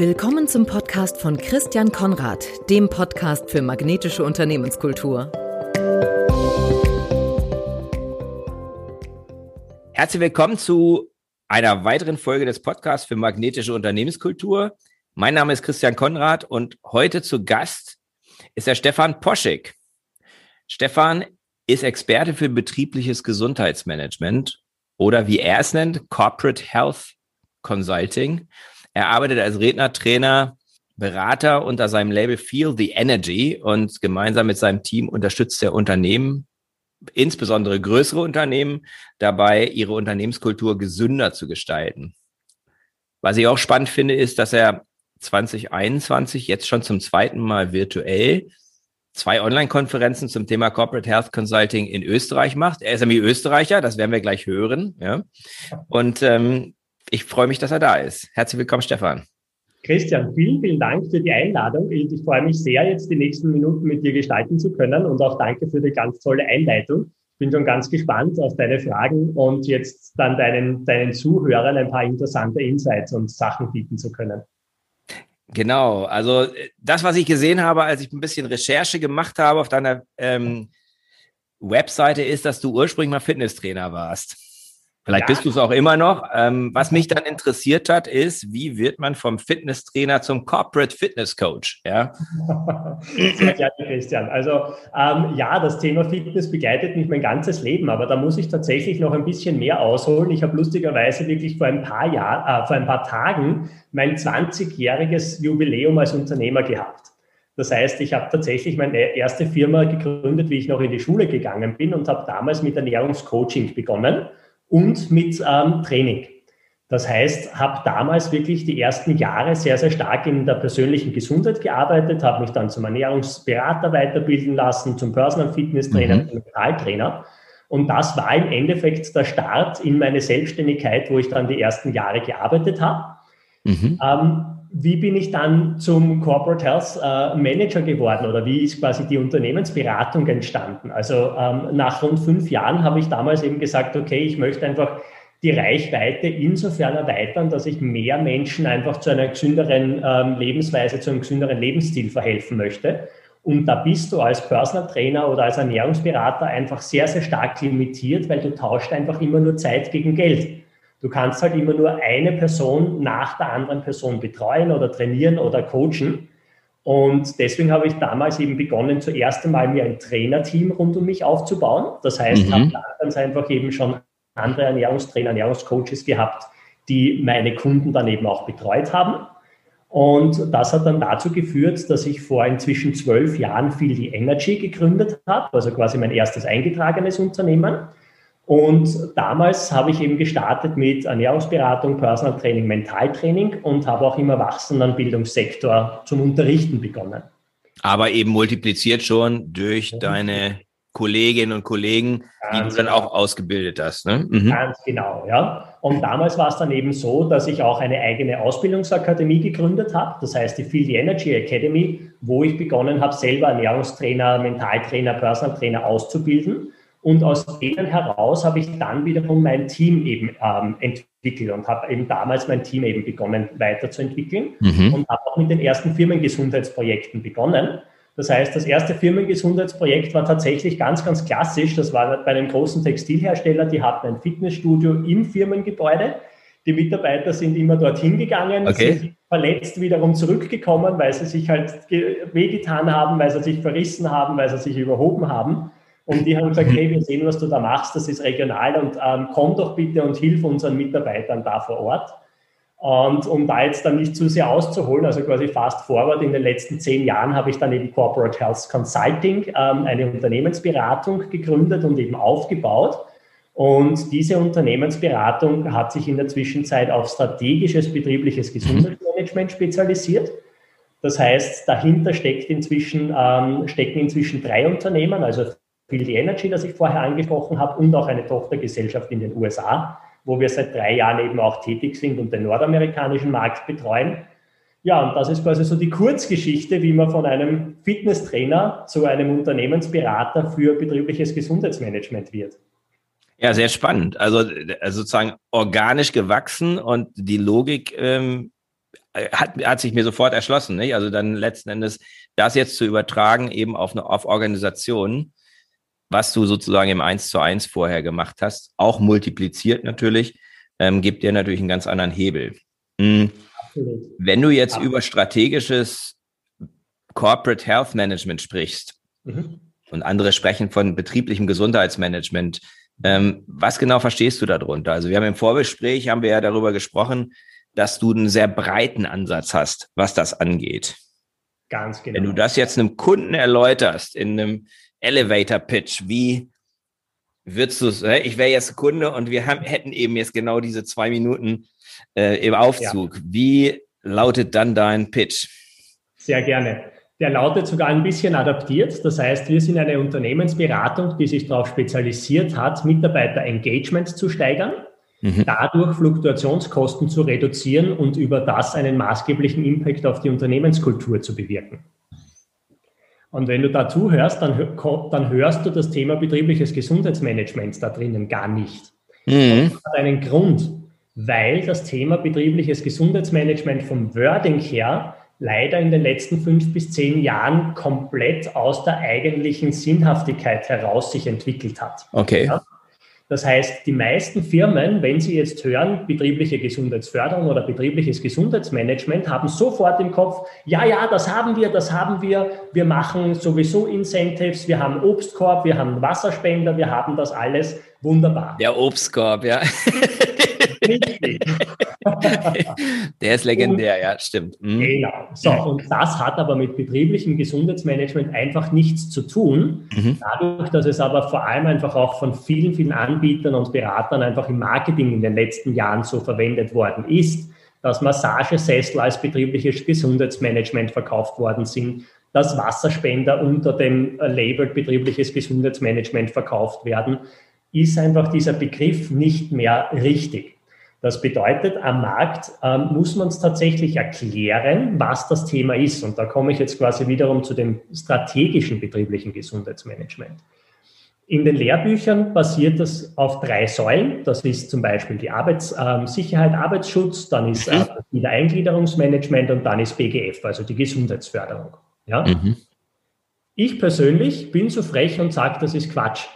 Willkommen zum Podcast von Christian Konrad, dem Podcast für magnetische Unternehmenskultur. Herzlich willkommen zu einer weiteren Folge des Podcasts für magnetische Unternehmenskultur. Mein Name ist Christian Konrad und heute zu Gast ist der Stefan Poschek. Stefan ist Experte für betriebliches Gesundheitsmanagement oder wie er es nennt, Corporate Health Consulting. Er arbeitet als Redner, Trainer, Berater unter seinem Label Feel the Energy und gemeinsam mit seinem Team unterstützt er Unternehmen, insbesondere größere Unternehmen, dabei ihre Unternehmenskultur gesünder zu gestalten. Was ich auch spannend finde, ist, dass er 2021 jetzt schon zum zweiten Mal virtuell zwei Online-Konferenzen zum Thema Corporate Health Consulting in Österreich macht. Er ist nämlich Österreicher, das werden wir gleich hören. Ja. Und ähm, ich freue mich, dass er da ist. Herzlich willkommen, Stefan. Christian, vielen, vielen Dank für die Einladung. Ich freue mich sehr, jetzt die nächsten Minuten mit dir gestalten zu können und auch danke für die ganz tolle Einleitung. Ich bin schon ganz gespannt auf deine Fragen und jetzt dann deinen, deinen Zuhörern ein paar interessante Insights und Sachen bieten zu können. Genau, also das, was ich gesehen habe, als ich ein bisschen Recherche gemacht habe auf deiner ähm, Webseite, ist, dass du ursprünglich mal Fitnesstrainer warst. Vielleicht ja. bist du es auch immer noch. Ähm, was mich dann interessiert hat, ist, wie wird man vom Fitnesstrainer zum Corporate Fitness Coach? Ja? Sehr gerne, Christian. Also ähm, ja, das Thema Fitness begleitet mich mein ganzes Leben, aber da muss ich tatsächlich noch ein bisschen mehr ausholen. Ich habe lustigerweise wirklich vor ein paar Jahren, äh, vor ein paar Tagen mein 20-jähriges Jubiläum als Unternehmer gehabt. Das heißt, ich habe tatsächlich meine erste Firma gegründet, wie ich noch in die Schule gegangen bin und habe damals mit Ernährungscoaching begonnen und mit ähm, Training. Das heißt, habe damals wirklich die ersten Jahre sehr, sehr stark in der persönlichen Gesundheit gearbeitet, habe mich dann zum Ernährungsberater weiterbilden lassen, zum Personal Fitness Trainer, mhm. zum Mentaltrainer. Und das war im Endeffekt der Start in meine Selbstständigkeit, wo ich dann die ersten Jahre gearbeitet habe. Mhm. Ähm, wie bin ich dann zum Corporate Health äh, Manager geworden oder wie ist quasi die Unternehmensberatung entstanden? Also ähm, nach rund fünf Jahren habe ich damals eben gesagt, okay, ich möchte einfach die Reichweite insofern erweitern, dass ich mehr Menschen einfach zu einer gesünderen ähm, Lebensweise, zu einem gesünderen Lebensstil verhelfen möchte. Und da bist du als Personal Trainer oder als Ernährungsberater einfach sehr, sehr stark limitiert, weil du tauscht einfach immer nur Zeit gegen Geld. Du kannst halt immer nur eine Person nach der anderen Person betreuen oder trainieren oder coachen. Und deswegen habe ich damals eben begonnen, zuerst einmal mir ein Trainerteam rund um mich aufzubauen. Das heißt, mhm. habe ganz einfach eben schon andere Ernährungstrainer, Ernährungscoaches gehabt, die meine Kunden dann eben auch betreut haben. Und das hat dann dazu geführt, dass ich vor inzwischen zwölf Jahren Feel the Energy gegründet habe, also quasi mein erstes eingetragenes Unternehmen. Und damals habe ich eben gestartet mit Ernährungsberatung, Personal Training, Mentaltraining und habe auch im erwachsenen Bildungssektor zum Unterrichten begonnen. Aber eben multipliziert schon durch deine Kolleginnen und Kollegen, die du dann auch ausgebildet hast. Ne? Mhm. Ganz genau, ja. Und damals war es dann eben so, dass ich auch eine eigene Ausbildungsakademie gegründet habe. Das heißt die Feel the Energy Academy, wo ich begonnen habe, selber Ernährungstrainer, Mentaltrainer, Personal Trainer auszubilden. Und aus denen heraus habe ich dann wiederum mein Team eben ähm, entwickelt und habe eben damals mein Team eben begonnen weiterzuentwickeln mhm. und habe auch mit den ersten Firmengesundheitsprojekten begonnen. Das heißt, das erste Firmengesundheitsprojekt war tatsächlich ganz, ganz klassisch. Das war bei einem großen Textilhersteller, die hatten ein Fitnessstudio im Firmengebäude. Die Mitarbeiter sind immer dorthin gegangen, okay. sind verletzt wiederum zurückgekommen, weil sie sich halt wehgetan haben, weil sie sich verrissen haben, weil sie sich überhoben haben. Und die haben gesagt, hey, wir sehen, was du da machst, das ist regional und ähm, komm doch bitte und hilf unseren Mitarbeitern da vor Ort. Und um da jetzt dann nicht zu sehr auszuholen, also quasi fast forward, in den letzten zehn Jahren habe ich dann eben Corporate Health Consulting, ähm, eine Unternehmensberatung gegründet und eben aufgebaut. Und diese Unternehmensberatung hat sich in der Zwischenzeit auf strategisches betriebliches Gesundheitsmanagement spezialisiert. Das heißt, dahinter steckt inzwischen, ähm, stecken inzwischen drei Unternehmen, also Field Energy, das ich vorher angesprochen habe, und auch eine Tochtergesellschaft in den USA, wo wir seit drei Jahren eben auch tätig sind und den nordamerikanischen Markt betreuen. Ja, und das ist quasi so die Kurzgeschichte, wie man von einem Fitnesstrainer zu einem Unternehmensberater für betriebliches Gesundheitsmanagement wird. Ja, sehr spannend. Also, also sozusagen organisch gewachsen und die Logik ähm, äh, hat, hat sich mir sofort erschlossen. Nicht? Also dann letzten Endes das jetzt zu übertragen eben auf eine auf Organisationen, was du sozusagen im Eins zu eins vorher gemacht hast, auch multipliziert natürlich, ähm, gibt dir natürlich einen ganz anderen Hebel. Mhm. Wenn du jetzt ja. über strategisches Corporate Health Management sprichst mhm. und andere sprechen von betrieblichem Gesundheitsmanagement, ähm, was genau verstehst du darunter? Also wir haben im Vorgespräch, haben wir ja darüber gesprochen, dass du einen sehr breiten Ansatz hast, was das angeht. Ganz genau. Wenn du das jetzt einem Kunden erläuterst in einem Elevator Pitch, wie würdest du es, ich wäre jetzt Kunde und wir haben, hätten eben jetzt genau diese zwei Minuten äh, im Aufzug. Ja. Wie lautet dann dein Pitch? Sehr gerne. Der lautet sogar ein bisschen adaptiert. Das heißt, wir sind eine Unternehmensberatung, die sich darauf spezialisiert hat, Mitarbeiter-Engagement zu steigern, mhm. dadurch Fluktuationskosten zu reduzieren und über das einen maßgeblichen Impact auf die Unternehmenskultur zu bewirken. Und wenn du dazu hörst, dann, dann hörst du das Thema betriebliches Gesundheitsmanagement da drinnen gar nicht. Mhm. Das hat einen Grund, weil das Thema betriebliches Gesundheitsmanagement vom Wording her leider in den letzten fünf bis zehn Jahren komplett aus der eigentlichen Sinnhaftigkeit heraus sich entwickelt hat. Okay. Ja? Das heißt, die meisten Firmen, wenn sie jetzt hören, betriebliche Gesundheitsförderung oder betriebliches Gesundheitsmanagement, haben sofort im Kopf, ja, ja, das haben wir, das haben wir. Wir machen sowieso Incentives, wir haben Obstkorb, wir haben Wasserspender, wir haben das alles. Wunderbar. Der Obstkorb, ja. Der ist legendär, und, ja, stimmt. Mhm. Genau. So, und das hat aber mit betrieblichem Gesundheitsmanagement einfach nichts zu tun. Mhm. Dadurch, dass es aber vor allem einfach auch von vielen, vielen Anbietern und Beratern einfach im Marketing in den letzten Jahren so verwendet worden ist, dass Massagesessel als betriebliches Gesundheitsmanagement verkauft worden sind, dass Wasserspender unter dem Label betriebliches Gesundheitsmanagement verkauft werden, ist einfach dieser Begriff nicht mehr richtig. Das bedeutet, am Markt ähm, muss man es tatsächlich erklären, was das Thema ist. Und da komme ich jetzt quasi wiederum zu dem strategischen betrieblichen Gesundheitsmanagement. In den Lehrbüchern basiert das auf drei Säulen. Das ist zum Beispiel die Arbeitssicherheit, ähm, Arbeitsschutz, dann ist äh, mhm. Wiedereingliederungsmanagement und dann ist BGF, also die Gesundheitsförderung. Ja? Mhm. Ich persönlich bin so frech und sage, das ist Quatsch,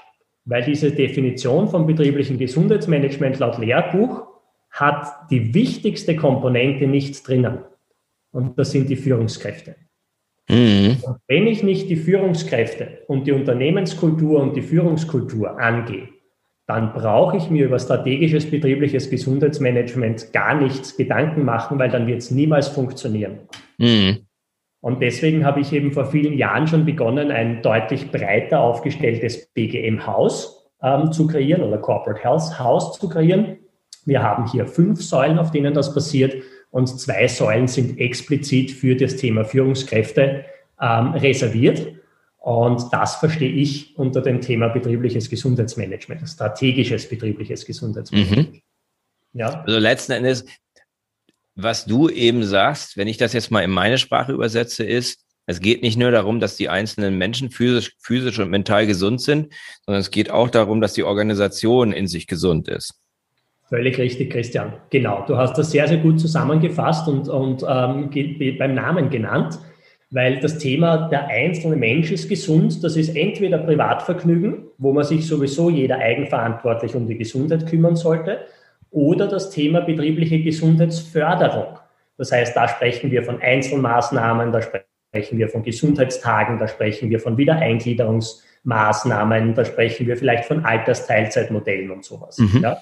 weil diese Definition vom betrieblichen Gesundheitsmanagement laut Lehrbuch hat die wichtigste Komponente nichts drinnen. Und das sind die Führungskräfte. Mhm. wenn ich nicht die Führungskräfte und die Unternehmenskultur und die Führungskultur angehe, dann brauche ich mir über strategisches betriebliches Gesundheitsmanagement gar nichts Gedanken machen, weil dann wird es niemals funktionieren. Mhm. Und deswegen habe ich eben vor vielen Jahren schon begonnen, ein deutlich breiter aufgestelltes BGM-Haus ähm, zu kreieren oder Corporate Health House zu kreieren, wir haben hier fünf Säulen, auf denen das passiert und zwei Säulen sind explizit für das Thema Führungskräfte ähm, reserviert. Und das verstehe ich unter dem Thema betriebliches Gesundheitsmanagement, strategisches betriebliches Gesundheitsmanagement. Mhm. Ja. Also letzten Endes, was du eben sagst, wenn ich das jetzt mal in meine Sprache übersetze, ist, es geht nicht nur darum, dass die einzelnen Menschen physisch, physisch und mental gesund sind, sondern es geht auch darum, dass die Organisation in sich gesund ist. Völlig richtig, Christian. Genau, du hast das sehr, sehr gut zusammengefasst und, und ähm, beim Namen genannt, weil das Thema der einzelne Mensch ist gesund, das ist entweder Privatvergnügen, wo man sich sowieso jeder eigenverantwortlich um die Gesundheit kümmern sollte, oder das Thema betriebliche Gesundheitsförderung. Das heißt, da sprechen wir von Einzelmaßnahmen, da sprechen wir von Gesundheitstagen, da sprechen wir von Wiedereingliederungsmaßnahmen, da sprechen wir vielleicht von Altersteilzeitmodellen und sowas. Mhm. Ja?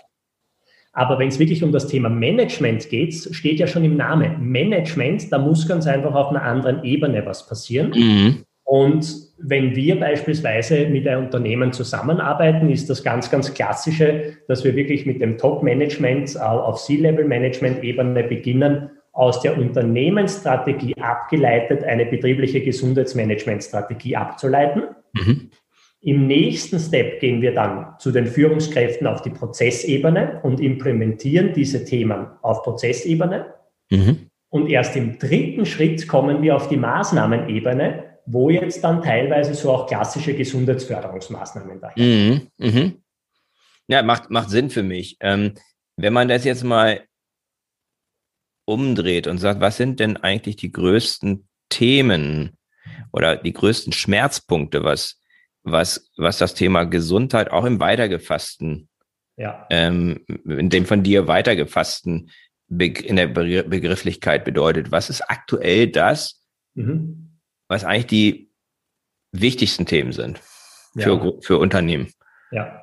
Aber wenn es wirklich um das Thema Management geht, steht ja schon im Namen. Management, da muss ganz einfach auf einer anderen Ebene was passieren. Mhm. Und wenn wir beispielsweise mit einem Unternehmen zusammenarbeiten, ist das ganz, ganz klassische, dass wir wirklich mit dem Top-Management auf C-Level-Management-Ebene beginnen, aus der Unternehmensstrategie abgeleitet eine betriebliche Gesundheitsmanagementstrategie abzuleiten. Mhm. Im nächsten Step gehen wir dann zu den Führungskräften auf die Prozessebene und implementieren diese Themen auf Prozessebene. Mhm. Und erst im dritten Schritt kommen wir auf die Maßnahmenebene, wo jetzt dann teilweise so auch klassische Gesundheitsförderungsmaßnahmen daher. Mhm. Mhm. Ja, macht, macht Sinn für mich. Ähm, wenn man das jetzt mal umdreht und sagt, was sind denn eigentlich die größten Themen oder die größten Schmerzpunkte, was, was, was das Thema Gesundheit auch im weitergefassten, ja. ähm, in dem von dir weitergefassten in der Begrifflichkeit bedeutet. Was ist aktuell das, mhm. was eigentlich die wichtigsten Themen sind für, ja. für Unternehmen? Ja.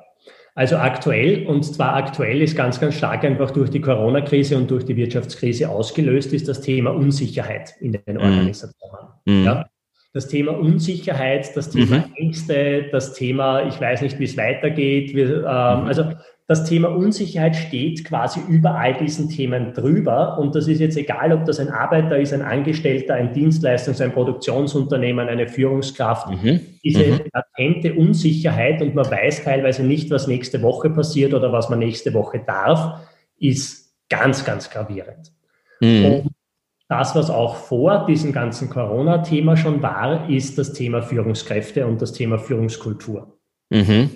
Also aktuell, und zwar aktuell ist ganz, ganz stark einfach durch die Corona-Krise und durch die Wirtschaftskrise ausgelöst, ist das Thema Unsicherheit in den mhm. Organisationen. Mhm. Ja? Das Thema Unsicherheit, das Thema mhm. Ängste, das Thema, ich weiß nicht, wie es weitergeht. Wir, ähm, mhm. also das Thema Unsicherheit steht quasi über all diesen Themen drüber. Und das ist jetzt egal, ob das ein Arbeiter ist, ein Angestellter, ein Dienstleistungs-, ein Produktionsunternehmen, eine Führungskraft. Mhm. Diese mhm. latente Unsicherheit und man weiß teilweise nicht, was nächste Woche passiert oder was man nächste Woche darf, ist ganz, ganz gravierend. Mhm. Und das, was auch vor diesem ganzen Corona-Thema schon war, ist das Thema Führungskräfte und das Thema Führungskultur. Mhm.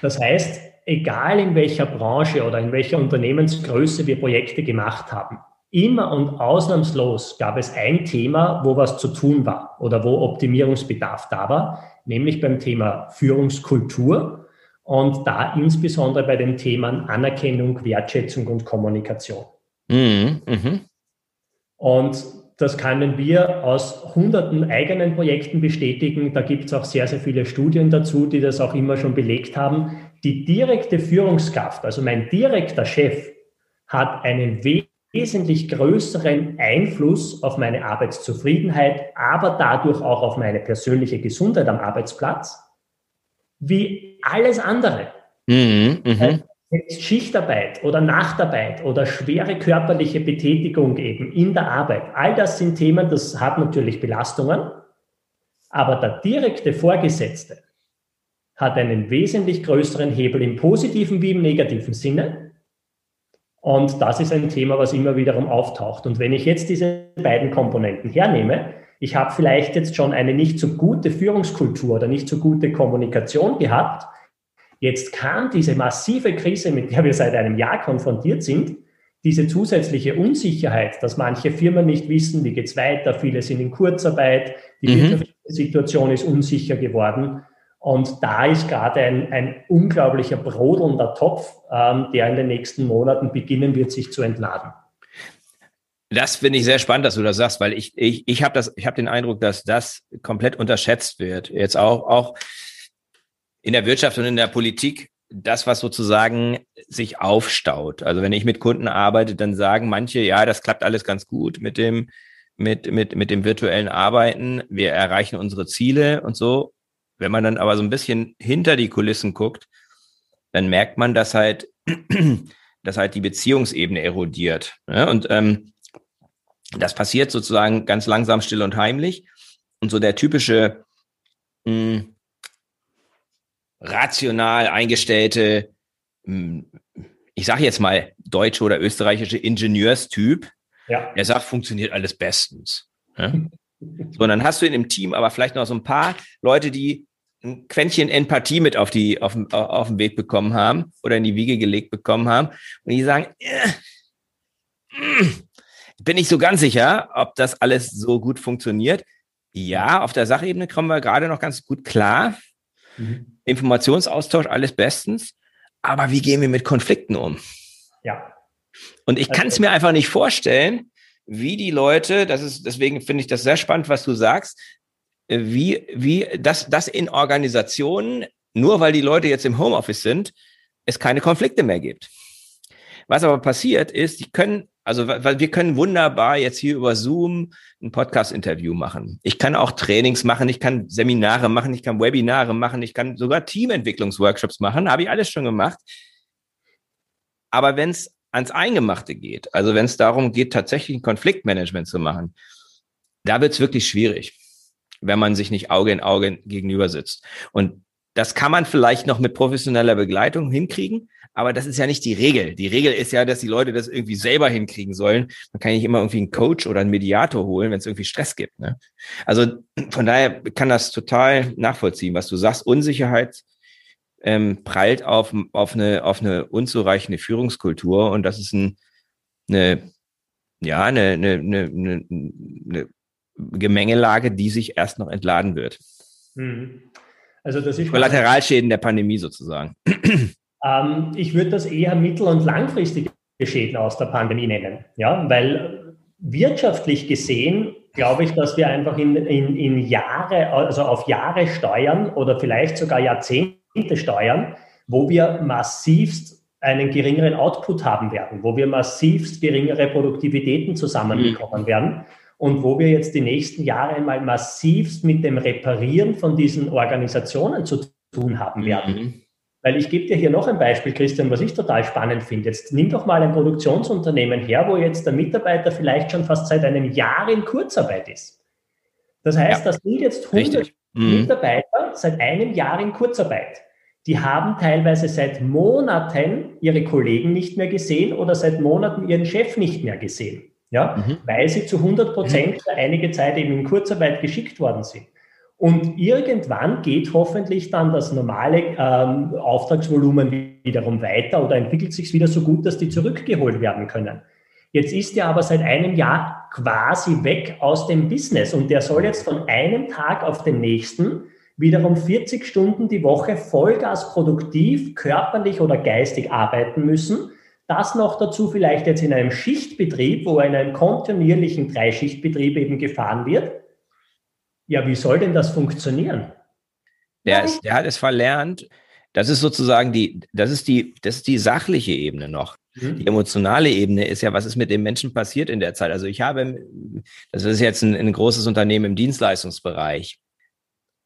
Das heißt, egal in welcher Branche oder in welcher Unternehmensgröße wir Projekte gemacht haben, immer und ausnahmslos gab es ein Thema, wo was zu tun war oder wo Optimierungsbedarf da war, nämlich beim Thema Führungskultur und da insbesondere bei den Themen Anerkennung, Wertschätzung und Kommunikation. Mhm, mh. Und das können wir aus hunderten eigenen Projekten bestätigen. Da gibt es auch sehr, sehr viele Studien dazu, die das auch immer schon belegt haben. Die direkte Führungskraft, also mein direkter Chef, hat einen wesentlich größeren Einfluss auf meine Arbeitszufriedenheit, aber dadurch auch auf meine persönliche Gesundheit am Arbeitsplatz, wie alles andere. Mhm, mh. Schichtarbeit oder Nachtarbeit oder schwere körperliche Betätigung eben in der Arbeit, all das sind Themen, das hat natürlich Belastungen, aber der direkte Vorgesetzte hat einen wesentlich größeren Hebel im positiven wie im negativen Sinne. Und das ist ein Thema, was immer wiederum auftaucht. Und wenn ich jetzt diese beiden Komponenten hernehme, ich habe vielleicht jetzt schon eine nicht so gute Führungskultur oder nicht so gute Kommunikation gehabt, Jetzt kam diese massive Krise, mit der wir seit einem Jahr konfrontiert sind, diese zusätzliche Unsicherheit, dass manche Firmen nicht wissen, wie geht's weiter, viele sind in Kurzarbeit, die mhm. wirtschaftliche Situation ist unsicher geworden. Und da ist gerade ein, ein unglaublicher brodelnder Topf, ähm, der in den nächsten Monaten beginnen wird, sich zu entladen. Das finde ich sehr spannend, dass du das sagst, weil ich, ich, ich habe habe den Eindruck, dass das komplett unterschätzt wird. Jetzt auch, auch in der Wirtschaft und in der Politik das, was sozusagen sich aufstaut. Also wenn ich mit Kunden arbeite, dann sagen manche, ja, das klappt alles ganz gut mit dem, mit, mit, mit dem virtuellen Arbeiten. Wir erreichen unsere Ziele und so. Wenn man dann aber so ein bisschen hinter die Kulissen guckt, dann merkt man, dass halt, dass halt die Beziehungsebene erodiert. Ja? Und ähm, das passiert sozusagen ganz langsam, still und heimlich. Und so der typische mh, hm, rational eingestellte, hm, ich sage jetzt mal deutsche oder österreichische Ingenieurstyp, ja. der sagt, funktioniert alles bestens. Ja? So, und dann hast du in dem Team aber vielleicht noch so ein paar Leute, die ein Quäntchen Empathie mit auf, die, auf, auf den Weg bekommen haben oder in die Wiege gelegt bekommen haben und die sagen, äh, bin ich so ganz sicher, ob das alles so gut funktioniert. Ja, auf der Sachebene kommen wir gerade noch ganz gut klar. Mhm. Informationsaustausch, alles bestens. Aber wie gehen wir mit Konflikten um? Ja. Und ich kann es also mir einfach nicht vorstellen, wie die Leute, das ist, deswegen finde ich das sehr spannend, was du sagst, äh, wie, wie das, das in Organisationen, nur weil die Leute jetzt im Homeoffice sind, es keine Konflikte mehr gibt. Was aber passiert ist, die können also, weil wir können wunderbar jetzt hier über Zoom ein Podcast-Interview machen. Ich kann auch Trainings machen, ich kann Seminare machen, ich kann Webinare machen, ich kann sogar Teamentwicklungsworkshops machen, habe ich alles schon gemacht. Aber wenn es ans Eingemachte geht, also wenn es darum geht, tatsächlich ein Konfliktmanagement zu machen, da wird es wirklich schwierig, wenn man sich nicht Auge in Auge gegenüber sitzt. Und das kann man vielleicht noch mit professioneller Begleitung hinkriegen, aber das ist ja nicht die Regel. Die Regel ist ja, dass die Leute das irgendwie selber hinkriegen sollen. Man kann nicht immer irgendwie einen Coach oder einen Mediator holen, wenn es irgendwie Stress gibt. Ne? Also von daher kann das total nachvollziehen, was du sagst. Unsicherheit ähm, prallt auf, auf, eine, auf eine unzureichende Führungskultur und das ist ein, eine ja, eine, eine, eine, eine Gemengelage, die sich erst noch entladen wird. Mhm. Also das ist Kollateralschäden der Pandemie sozusagen. Ähm, ich würde das eher mittel- und langfristige Schäden aus der Pandemie nennen, ja, weil wirtschaftlich gesehen glaube ich, dass wir einfach in, in, in Jahre, also auf Jahre steuern oder vielleicht sogar Jahrzehnte steuern, wo wir massivst einen geringeren Output haben werden, wo wir massivst geringere Produktivitäten zusammenbekommen mhm. werden und wo wir jetzt die nächsten Jahre einmal massivst mit dem Reparieren von diesen Organisationen zu tun haben werden. Mhm. Weil ich gebe dir hier noch ein Beispiel, Christian, was ich total spannend finde. Jetzt nimm doch mal ein Produktionsunternehmen her, wo jetzt der Mitarbeiter vielleicht schon fast seit einem Jahr in Kurzarbeit ist. Das heißt, ja. das sind jetzt 100 mhm. Mitarbeiter seit einem Jahr in Kurzarbeit. Die haben teilweise seit Monaten ihre Kollegen nicht mehr gesehen oder seit Monaten ihren Chef nicht mehr gesehen. Ja, mhm. weil sie zu 100 Prozent für einige Zeit eben in Kurzarbeit geschickt worden sind. Und irgendwann geht hoffentlich dann das normale ähm, Auftragsvolumen wiederum weiter oder entwickelt sich wieder so gut, dass die zurückgeholt werden können. Jetzt ist er aber seit einem Jahr quasi weg aus dem Business und der soll jetzt von einem Tag auf den nächsten wiederum 40 Stunden die Woche Vollgas produktiv, körperlich oder geistig arbeiten müssen. Das noch dazu vielleicht jetzt in einem Schichtbetrieb, wo in einem kontinuierlichen Dreischichtbetrieb eben gefahren wird ja, wie soll denn das funktionieren? Der, ist, der hat es verlernt. Das ist sozusagen die, das ist die, das ist die sachliche Ebene noch. Mhm. Die emotionale Ebene ist ja, was ist mit dem Menschen passiert in der Zeit? Also ich habe, das ist jetzt ein, ein großes Unternehmen im Dienstleistungsbereich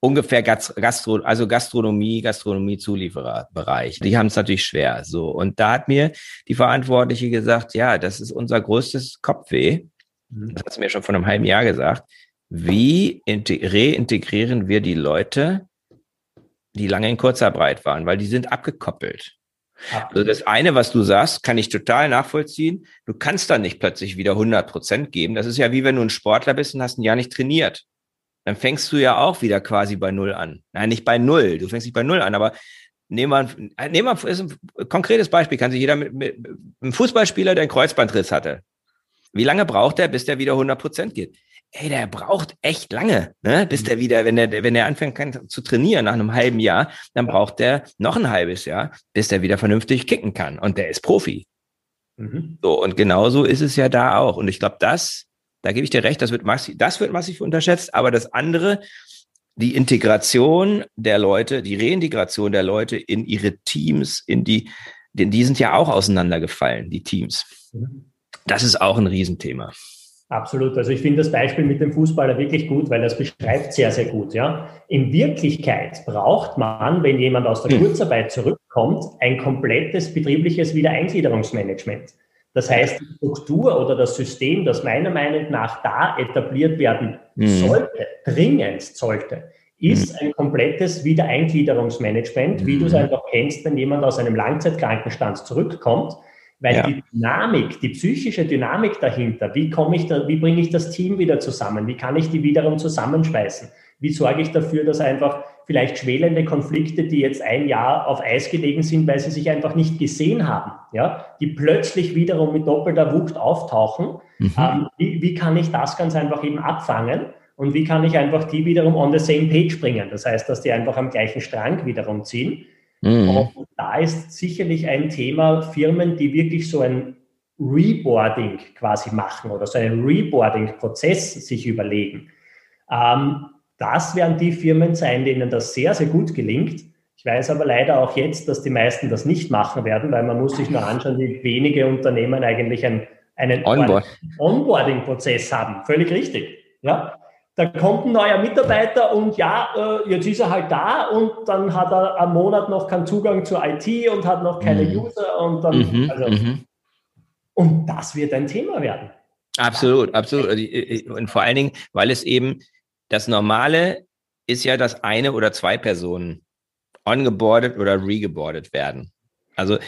ungefähr Gastro, also Gastronomie, Gastronomie-Zuliefererbereich. Die haben es natürlich schwer. So. Und da hat mir die Verantwortliche gesagt, ja, das ist unser größtes Kopfweh. Mhm. Das hat sie mir schon vor einem halben Jahr gesagt wie reintegrieren wir die Leute, die lange in Kurzarbeit waren, weil die sind abgekoppelt. Also das eine, was du sagst, kann ich total nachvollziehen. Du kannst dann nicht plötzlich wieder 100 Prozent geben. Das ist ja wie wenn du ein Sportler bist und hast ein Jahr nicht trainiert. Dann fängst du ja auch wieder quasi bei Null an. Nein, nicht bei Null. Du fängst nicht bei Null an, aber nehmen wir, nehmen wir ist ein konkretes Beispiel. Kann sich jeder mit, mit einem Fußballspieler, der einen Kreuzbandriss hatte. Wie lange braucht er, bis der wieder 100 Prozent geht? Ey, der braucht echt lange, ne? bis mhm. der wieder, wenn der, wenn der anfängt kann, zu trainieren nach einem halben Jahr, dann braucht der noch ein halbes Jahr, bis der wieder vernünftig kicken kann. Und der ist Profi. Mhm. So, und genauso ist es ja da auch. Und ich glaube, das, da gebe ich dir recht, das wird massiv, das wird massiv unterschätzt, aber das andere, die Integration der Leute, die Reintegration der Leute in ihre Teams, in die, denn die sind ja auch auseinandergefallen, die Teams. Mhm. Das ist auch ein Riesenthema. Absolut. Also ich finde das Beispiel mit dem Fußballer wirklich gut, weil das beschreibt sehr, sehr gut. Ja. In Wirklichkeit braucht man, wenn jemand aus der hm. Kurzarbeit zurückkommt, ein komplettes betriebliches Wiedereingliederungsmanagement. Das heißt, die Struktur oder das System, das meiner Meinung nach da etabliert werden hm. sollte, dringend sollte, ist hm. ein komplettes Wiedereingliederungsmanagement, wie du es einfach kennst, wenn jemand aus einem Langzeitkrankenstand zurückkommt weil ja. die Dynamik, die psychische Dynamik dahinter, wie komme ich da, wie bringe ich das Team wieder zusammen? Wie kann ich die wiederum zusammenschweißen? Wie sorge ich dafür, dass einfach vielleicht schwelende Konflikte, die jetzt ein Jahr auf Eis gelegen sind, weil sie sich einfach nicht gesehen haben, ja, die plötzlich wiederum mit doppelter Wucht auftauchen. Mhm. Ähm, wie, wie kann ich das ganz einfach eben abfangen? Und wie kann ich einfach die wiederum on the same page bringen? Das heißt, dass die einfach am gleichen Strang wiederum ziehen. Mhm. Und da ist sicherlich ein Thema Firmen, die wirklich so ein Reboarding quasi machen oder so einen Reboarding-Prozess sich überlegen. Ähm, das werden die Firmen sein, denen das sehr, sehr gut gelingt. Ich weiß aber leider auch jetzt, dass die meisten das nicht machen werden, weil man muss sich nur anschauen, wie wenige Unternehmen eigentlich ein, einen Onboard. Onboarding-Prozess haben. Völlig richtig. Ja? Da kommt ein neuer Mitarbeiter und ja, äh, jetzt ist er halt da und dann hat er am Monat noch keinen Zugang zur IT und hat noch keine mhm. User und dann, mhm, also, mhm. und das wird ein Thema werden. Absolut, absolut. Und vor allen Dingen, weil es eben das Normale ist ja, dass eine oder zwei Personen ongeboardet oder regeboardet werden. Also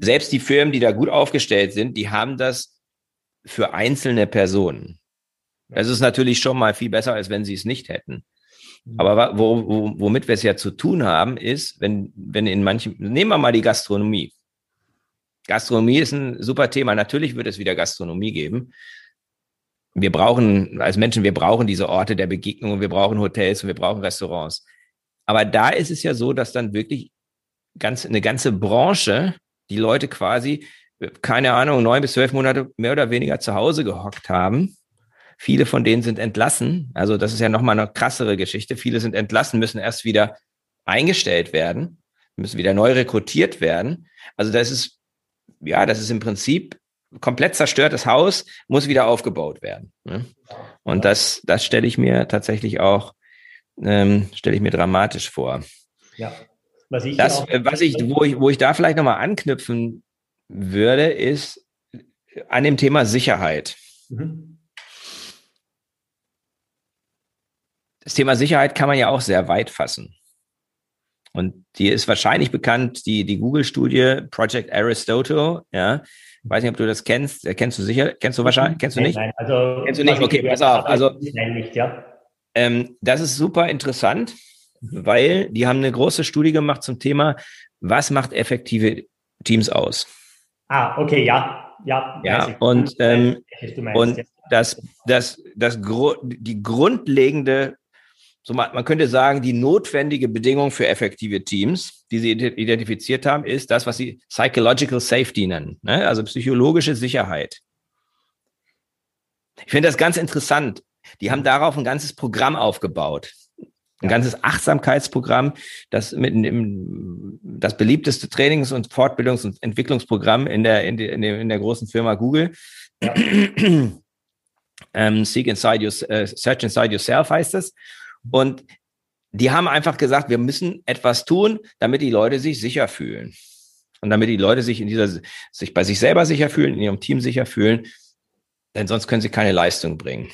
selbst die Firmen, die da gut aufgestellt sind, die haben das für einzelne Personen. Das ist natürlich schon mal viel besser, als wenn sie es nicht hätten. Mhm. Aber wo, wo, womit wir es ja zu tun haben, ist, wenn, wenn in manchen, nehmen wir mal die Gastronomie. Gastronomie ist ein super Thema. Natürlich wird es wieder Gastronomie geben. wir brauchen, als Menschen, wir brauchen diese Orte der Begegnung, wir brauchen Hotels und wir brauchen Restaurants. Aber da ist es ja so, dass dann wirklich ganz, eine ganze Branche, die Leute quasi, keine Ahnung, neun bis zwölf Monate mehr oder weniger zu Hause gehockt haben. Viele von denen sind entlassen. Also das ist ja nochmal eine krassere Geschichte. Viele sind entlassen, müssen erst wieder eingestellt werden, müssen wieder neu rekrutiert werden. Also das ist, ja, das ist im Prinzip komplett zerstörtes Haus, muss wieder aufgebaut werden. Ne? Und das, das stelle ich mir tatsächlich auch, ähm, stelle ich mir dramatisch vor. Ja. Was ich, das, was ich, wo ich, wo ich da vielleicht nochmal anknüpfen würde, ist an dem Thema Sicherheit. Mhm. Das Thema Sicherheit kann man ja auch sehr weit fassen. Und die ist wahrscheinlich bekannt, die, die Google-Studie Project Aristotle, ja. Ich weiß nicht, ob du das kennst. Kennst du sicher? Kennst du wahrscheinlich? Kennst du nicht? Nein, nein also. Kennst du nicht? Okay, pass auf. Also. Nein, nicht, ja. Ähm, das ist super interessant, weil die haben eine große Studie gemacht zum Thema, was macht effektive Teams aus? Ah, okay, ja, ja. Ja, und, ähm, meinst, und ja. das, das, das, die grundlegende so man, man könnte sagen, die notwendige Bedingung für effektive Teams, die sie identifiziert haben, ist das, was sie Psychological Safety nennen, ne? also psychologische Sicherheit. Ich finde das ganz interessant. Die haben darauf ein ganzes Programm aufgebaut. Ein ganzes Achtsamkeitsprogramm, das mit dem, das beliebteste Trainings- und Fortbildungs- und Entwicklungsprogramm in der, in, der, in der großen Firma Google. Ja. ähm, Seek inside your, uh, Search inside yourself heißt es. Und die haben einfach gesagt, wir müssen etwas tun, damit die Leute sich sicher fühlen. Und damit die Leute sich in dieser, sich bei sich selber sicher fühlen, in ihrem Team sicher fühlen, denn sonst können sie keine Leistung bringen.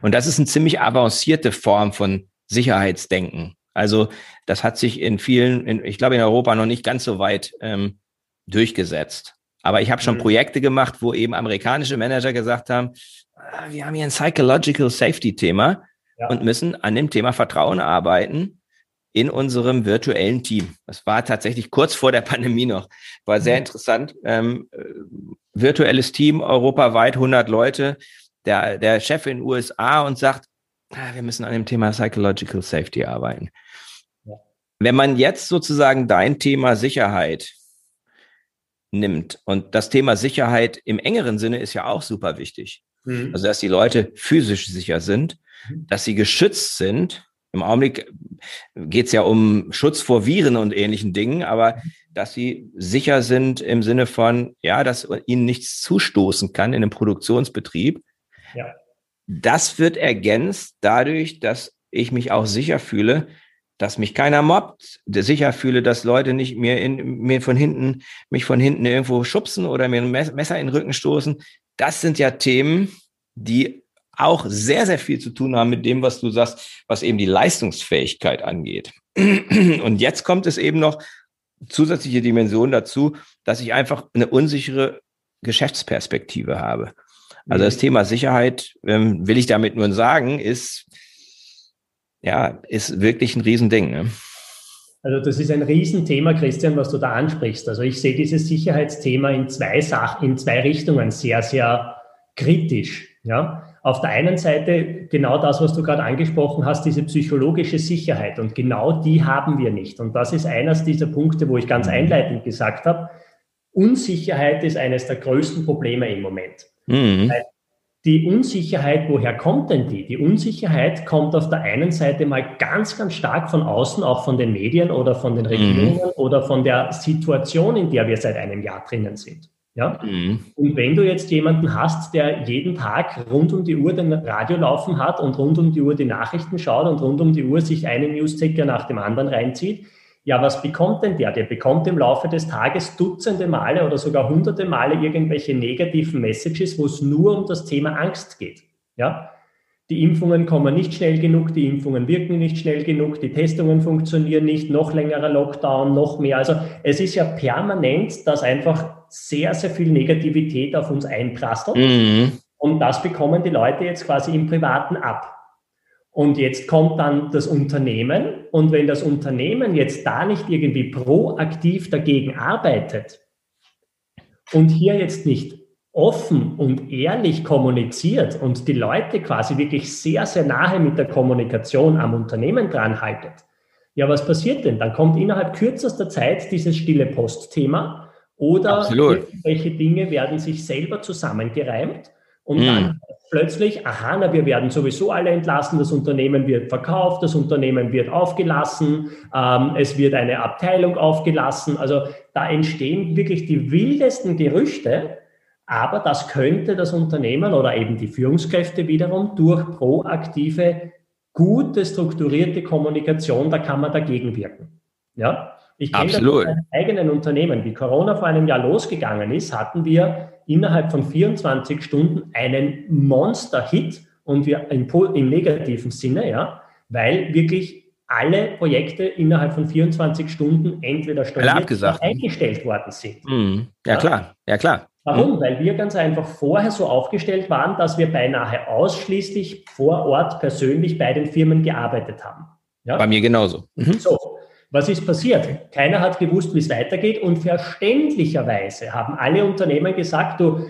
Und das ist eine ziemlich avancierte Form von Sicherheitsdenken. Also das hat sich in vielen, in, ich glaube in Europa noch nicht ganz so weit ähm, durchgesetzt. Aber ich habe schon mhm. Projekte gemacht, wo eben amerikanische Manager gesagt haben, ah, wir haben hier ein Psychological Safety Thema ja. und müssen an dem Thema Vertrauen arbeiten in unserem virtuellen Team. Das war tatsächlich kurz vor der Pandemie noch. War sehr mhm. interessant. Ähm, äh, virtuelles Team, europaweit 100 Leute. Der, der Chef in den USA und sagt, ah, wir müssen an dem Thema Psychological Safety arbeiten. Ja. Wenn man jetzt sozusagen dein Thema Sicherheit nimmt und das Thema Sicherheit im engeren Sinne ist ja auch super wichtig. Mhm. Also, dass die Leute physisch sicher sind, Mhm. dass sie geschützt sind. Im Augenblick geht es ja um Schutz vor Viren und ähnlichen Dingen, aber mhm. dass sie sicher sind im Sinne von, ja, dass ihnen nichts zustoßen kann in einem Produktionsbetrieb. Ja. Das wird ergänzt dadurch, dass ich mich auch sicher fühle, dass mich keiner mobbt, sicher fühle, dass Leute nicht mir, in, mir von hinten, mich von hinten irgendwo schubsen oder mir ein Messer in den Rücken stoßen. Das sind ja Themen, die auch sehr, sehr viel zu tun haben mit dem, was du sagst, was eben die Leistungsfähigkeit angeht. Und jetzt kommt es eben noch zusätzliche Dimension dazu, dass ich einfach eine unsichere Geschäftsperspektive habe. Also das mhm. Thema Sicherheit, ähm, will ich damit nur sagen, ist, ja, ist wirklich ein Riesending. Ne? Also das ist ein Riesenthema, Christian, was du da ansprichst. Also ich sehe dieses Sicherheitsthema in zwei Sachen, in zwei Richtungen sehr, sehr kritisch. Ja, auf der einen Seite genau das, was du gerade angesprochen hast, diese psychologische Sicherheit. Und genau die haben wir nicht. Und das ist eines dieser Punkte, wo ich ganz mhm. einleitend gesagt habe, Unsicherheit ist eines der größten Probleme im Moment. Mhm. Die Unsicherheit, woher kommt denn die? Die Unsicherheit kommt auf der einen Seite mal ganz, ganz stark von außen, auch von den Medien oder von den Regierungen mhm. oder von der Situation, in der wir seit einem Jahr drinnen sind. Ja? Mhm. Und wenn du jetzt jemanden hast, der jeden Tag rund um die Uhr den Radio laufen hat und rund um die Uhr die Nachrichten schaut und rund um die Uhr sich einen Newsticker nach dem anderen reinzieht, ja, was bekommt denn der? Der bekommt im Laufe des Tages Dutzende Male oder sogar hunderte Male irgendwelche negativen Messages, wo es nur um das Thema Angst geht. Ja? Die Impfungen kommen nicht schnell genug, die Impfungen wirken nicht schnell genug, die Testungen funktionieren nicht, noch längerer Lockdown, noch mehr. Also es ist ja permanent, dass einfach sehr, sehr viel Negativität auf uns einprasselt. Mhm. Und das bekommen die Leute jetzt quasi im Privaten ab. Und jetzt kommt dann das Unternehmen. Und wenn das Unternehmen jetzt da nicht irgendwie proaktiv dagegen arbeitet und hier jetzt nicht offen und ehrlich kommuniziert und die Leute quasi wirklich sehr, sehr nahe mit der Kommunikation am Unternehmen dran haltet, ja, was passiert denn? Dann kommt innerhalb kürzester Zeit dieses stille Post-Thema oder Absolut. welche Dinge werden sich selber zusammengereimt und mm. dann plötzlich, aha, na, wir werden sowieso alle entlassen, das Unternehmen wird verkauft, das Unternehmen wird aufgelassen, ähm, es wird eine Abteilung aufgelassen. Also da entstehen wirklich die wildesten Gerüchte, aber das könnte das Unternehmen oder eben die Führungskräfte wiederum durch proaktive, gute, strukturierte Kommunikation, da kann man dagegen wirken. Ja? Ich kenne das meinem eigenen Unternehmen. Wie Corona vor einem Jahr losgegangen ist, hatten wir innerhalb von 24 Stunden einen Monster-Hit und wir im, im negativen Sinne, ja, weil wirklich alle Projekte innerhalb von 24 Stunden entweder storniert oder eingestellt worden sind. Mhm. Ja, ja, klar, ja klar. Warum? Mhm. Weil wir ganz einfach vorher so aufgestellt waren, dass wir beinahe ausschließlich vor Ort persönlich bei den Firmen gearbeitet haben. Ja? Bei mir genauso. Mhm. So, was ist passiert? Keiner hat gewusst, wie es weitergeht und verständlicherweise haben alle Unternehmen gesagt, du,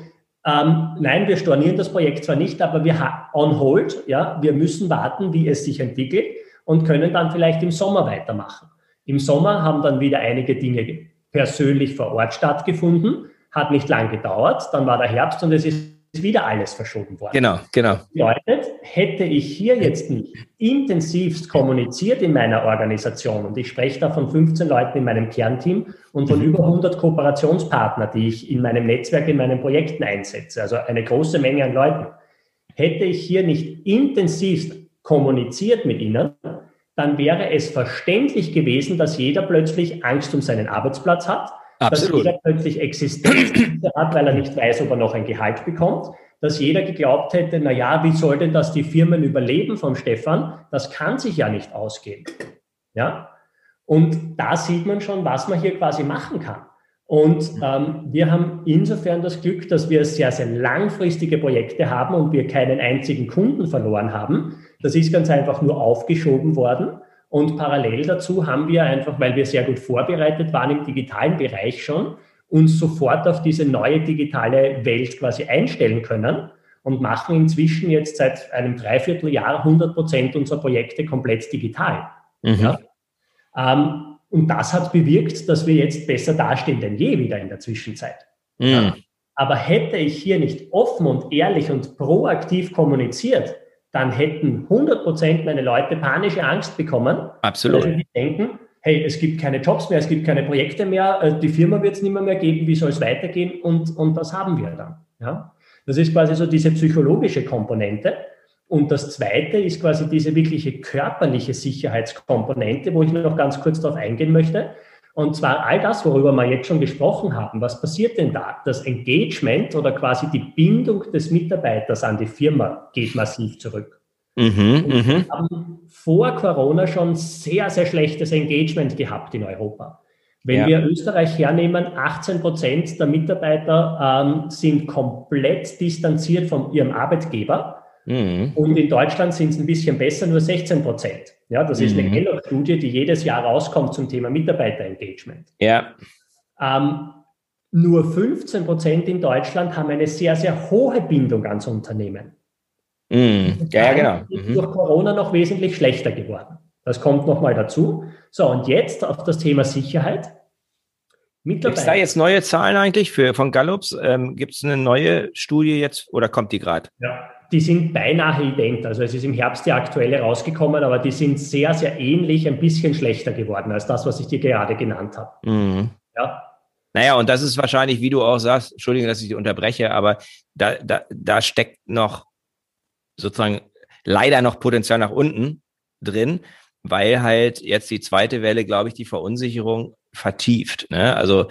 ähm, nein, wir stornieren das Projekt zwar nicht, aber wir on hold, ja, wir müssen warten, wie es sich entwickelt und können dann vielleicht im Sommer weitermachen. Im Sommer haben dann wieder einige Dinge persönlich vor Ort stattgefunden, hat nicht lang gedauert, dann war der Herbst und es ist wieder alles verschoben worden. Genau, genau. Das bedeutet, hätte ich hier jetzt nicht intensivst kommuniziert in meiner Organisation und ich spreche da von 15 Leuten in meinem Kernteam und von mhm. über 100 Kooperationspartnern, die ich in meinem Netzwerk, in meinen Projekten einsetze, also eine große Menge an Leuten, hätte ich hier nicht intensivst kommuniziert mit ihnen, dann wäre es verständlich gewesen, dass jeder plötzlich Angst um seinen Arbeitsplatz hat, Absolut. dass jeder plötzlich Existenz hat, weil er nicht weiß, ob er noch ein Gehalt bekommt, dass jeder geglaubt hätte, na ja, wie soll denn das die Firmen überleben vom Stefan? Das kann sich ja nicht ausgehen. Ja? Und da sieht man schon, was man hier quasi machen kann. Und ähm, wir haben insofern das Glück, dass wir sehr, sehr langfristige Projekte haben und wir keinen einzigen Kunden verloren haben. Das ist ganz einfach nur aufgeschoben worden. Und parallel dazu haben wir einfach, weil wir sehr gut vorbereitet waren im digitalen Bereich schon, uns sofort auf diese neue digitale Welt quasi einstellen können und machen inzwischen jetzt seit einem Dreivierteljahr 100 Prozent unserer Projekte komplett digital. Mhm. Ja? Ähm, und das hat bewirkt, dass wir jetzt besser dastehen denn je wieder in der Zwischenzeit. Mhm. Ja? Aber hätte ich hier nicht offen und ehrlich und proaktiv kommuniziert, dann hätten 100 Prozent meine Leute panische Angst bekommen. Absolut. Weil sie denken, hey, es gibt keine Jobs mehr, es gibt keine Projekte mehr, äh, die Firma wird es nicht mehr, mehr geben, wie soll es weitergehen? Und, und das haben wir dann. Ja? Das ist quasi so diese psychologische Komponente. Und das zweite ist quasi diese wirkliche körperliche Sicherheitskomponente, wo ich noch ganz kurz darauf eingehen möchte. Und zwar all das, worüber wir jetzt schon gesprochen haben. Was passiert denn da? Das Engagement oder quasi die Bindung des Mitarbeiters an die Firma geht massiv zurück. Mhm, wir mhm. haben vor Corona schon sehr, sehr schlechtes Engagement gehabt in Europa. Wenn ja. wir Österreich hernehmen, 18 Prozent der Mitarbeiter ähm, sind komplett distanziert von ihrem Arbeitgeber. Mhm. Und in Deutschland sind es ein bisschen besser, nur 16 Prozent. Ja, das ist mhm. eine Gallup-Studie, die jedes Jahr rauskommt zum Thema Mitarbeiterengagement. Ja. Ähm, nur 15 Prozent in Deutschland haben eine sehr, sehr hohe Bindung ans Unternehmen. Mhm. Ja, ja, genau. Ist durch Corona noch wesentlich schlechter geworden. Das kommt nochmal dazu. So, und jetzt auf das Thema Sicherheit. Gibt es da jetzt neue Zahlen eigentlich für, von Gallups? Ähm, Gibt es eine neue Studie jetzt oder kommt die gerade? Ja, die sind beinahe ident. Also es ist im Herbst die aktuelle rausgekommen, aber die sind sehr, sehr ähnlich, ein bisschen schlechter geworden als das, was ich dir gerade genannt habe. Mhm. Ja. Naja, und das ist wahrscheinlich, wie du auch sagst, Entschuldigung, dass ich dich unterbreche, aber da, da, da steckt noch sozusagen leider noch Potenzial nach unten drin, weil halt jetzt die zweite Welle, glaube ich, die Verunsicherung vertieft. Ne? Also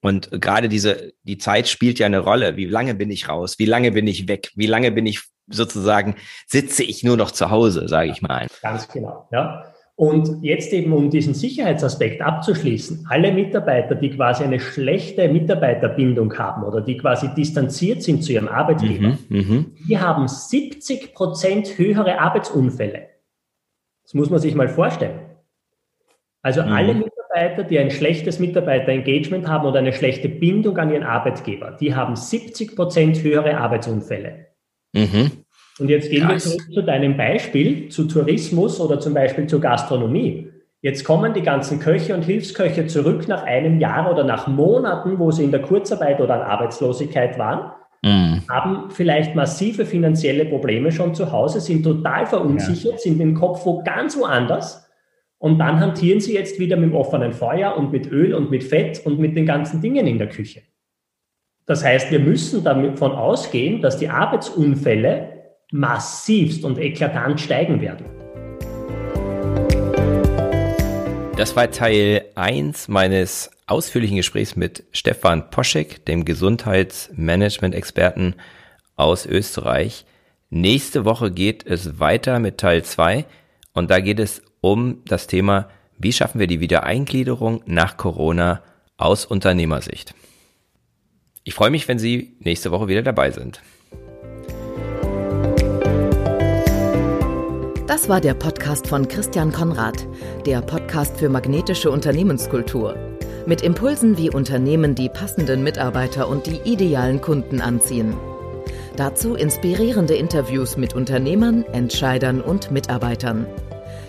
und gerade diese, die Zeit spielt ja eine Rolle. Wie lange bin ich raus? Wie lange bin ich weg? Wie lange bin ich sozusagen, sitze ich nur noch zu Hause, sage ich mal. Ganz genau, ja. Und jetzt eben, um diesen Sicherheitsaspekt abzuschließen, alle Mitarbeiter, die quasi eine schlechte Mitarbeiterbindung haben oder die quasi distanziert sind zu ihrem Arbeitgeber, mhm, mhm. die haben 70 Prozent höhere Arbeitsunfälle. Das muss man sich mal vorstellen. Also mhm. alle Mitarbeiter die ein schlechtes Mitarbeiterengagement haben oder eine schlechte Bindung an ihren Arbeitgeber, die haben 70 Prozent höhere Arbeitsunfälle. Mhm. Und jetzt gehen Krass. wir zurück zu deinem Beispiel, zu Tourismus oder zum Beispiel zur Gastronomie. Jetzt kommen die ganzen Köche und Hilfsköche zurück nach einem Jahr oder nach Monaten, wo sie in der Kurzarbeit oder an Arbeitslosigkeit waren, mhm. haben vielleicht massive finanzielle Probleme schon zu Hause, sind total verunsichert, ja. sind im Kopf wo ganz woanders und dann hantieren sie jetzt wieder mit dem offenen Feuer und mit Öl und mit Fett und mit den ganzen Dingen in der Küche. Das heißt, wir müssen davon ausgehen, dass die Arbeitsunfälle massivst und eklatant steigen werden. Das war Teil 1 meines ausführlichen Gesprächs mit Stefan Poschek, dem Gesundheitsmanagement-Experten aus Österreich. Nächste Woche geht es weiter mit Teil 2 und da geht es um das Thema, wie schaffen wir die Wiedereingliederung nach Corona aus Unternehmersicht. Ich freue mich, wenn Sie nächste Woche wieder dabei sind. Das war der Podcast von Christian Konrad, der Podcast für magnetische Unternehmenskultur. Mit Impulsen, wie Unternehmen die passenden Mitarbeiter und die idealen Kunden anziehen. Dazu inspirierende Interviews mit Unternehmern, Entscheidern und Mitarbeitern.